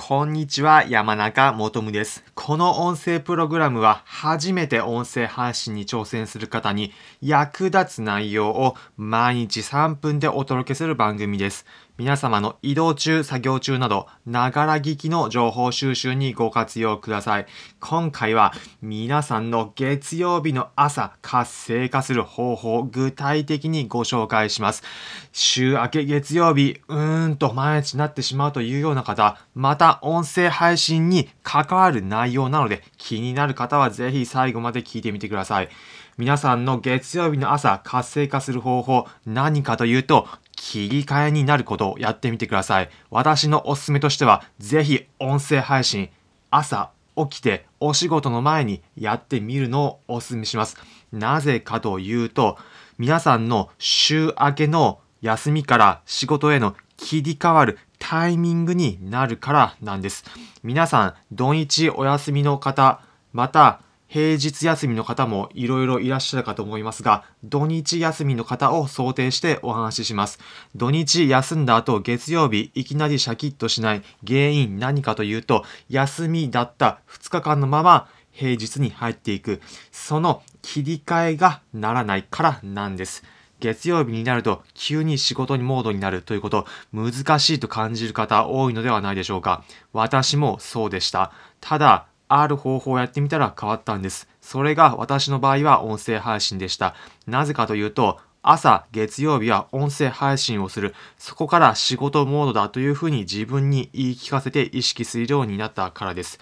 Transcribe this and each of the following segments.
こんにちは、山中もとむです。この音声プログラムは初めて音声配信に挑戦する方に役立つ内容を毎日3分でお届けする番組です。皆様の移動中、作業中など、ながら聞きの情報収集にご活用ください。今回は皆さんの月曜日の朝活性化する方法具体的にご紹介します。週明け月曜日、うーんと毎日なってしまうというような方、また音声配信に関わる内容なので気になる方はぜひ最後まで聞いてみてください。皆さんの月曜日の朝活性化する方法何かというと切り替えになることをやってみてください。私のおすすめとしてはぜひ音声配信朝起きてお仕事の前にやってみるのをお勧めします。なぜかというと皆さんの週明けの休みから仕事への切り替わるタイミングになるからなんです。皆さん土日お休みの方また平日休みの方もいろいろいらっしゃるかと思いますが、土日休みの方を想定してお話しします。土日休んだ後、月曜日いきなりシャキッとしない原因何かというと、休みだった2日間のまま平日に入っていく。その切り替えがならないからなんです。月曜日になると急に仕事にモードになるということ難しいと感じる方多いのではないでしょうか。私もそうでした。ただ、ある方法をやってみたら変わったんです。それが私の場合は音声配信でした。なぜかというと、朝、月曜日は音声配信をする。そこから仕事モードだというふうに自分に言い聞かせて意識するようになったからです。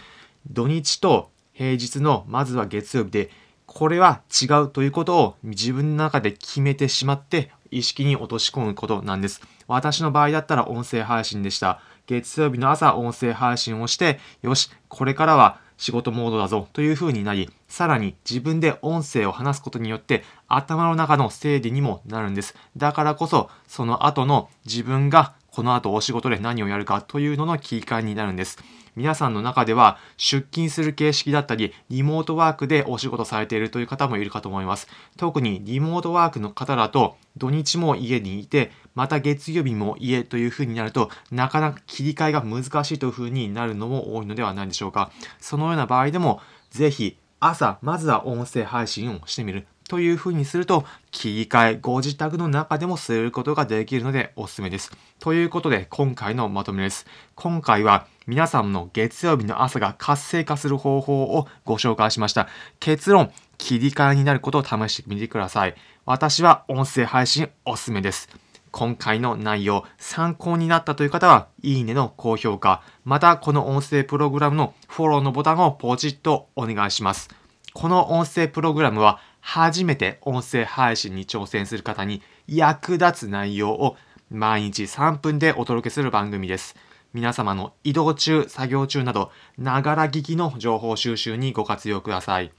土日と平日のまずは月曜日で、これは違うということを自分の中で決めてしまって意識に落とし込むことなんです。私の場合だったら音声配信でした。月曜日の朝音声配信をして、よし、これからは仕事モードだぞという風になり、さらに自分で音声を話すことによって頭の中の整理にもなるんです。だからこそ、その後の自分がこの後お仕事で何をやるかというのの切り替えになるんです。皆さんの中では出勤する形式だったり、リモートワークでお仕事されているという方もいるかと思います。特にリモートワークの方だと、土日も家にいて、また月曜日も家という風になると、なかなか切り替えが難しいという風になるのも多いのではないでしょうか。そのような場合でも、ぜひ朝、まずは音声配信をしてみる。という風にすると、切り替え、ご自宅の中でもすることができるのでおすすめです。ということで、今回のまとめです。今回は、皆さんの月曜日の朝が活性化する方法をご紹介しました。結論、切り替えになることを試してみてください。私は音声配信おすすめです。今回の内容、参考になったという方は、いいねの高評価、またこの音声プログラムのフォローのボタンをポチッとお願いします。この音声プログラムは初めて音声配信に挑戦する方に役立つ内容を毎日3分でお届けする番組です。皆様の移動中、作業中など、ながら聞きの情報収集にご活用ください。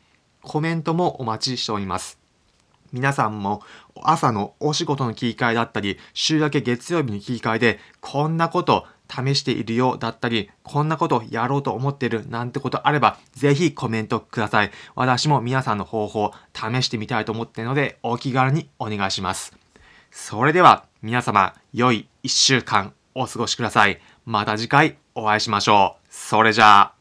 コメントもお待ちしております。皆さんも朝のお仕事の切り替えだったり、週明け月曜日の切り替えで、こんなこと試しているよだったり、こんなことやろうと思ってるなんてことあれば、ぜひコメントください。私も皆さんの方法試してみたいと思っているので、お気軽にお願いします。それでは皆様、良い一週間お過ごしください。また次回お会いしましょう。それじゃあ。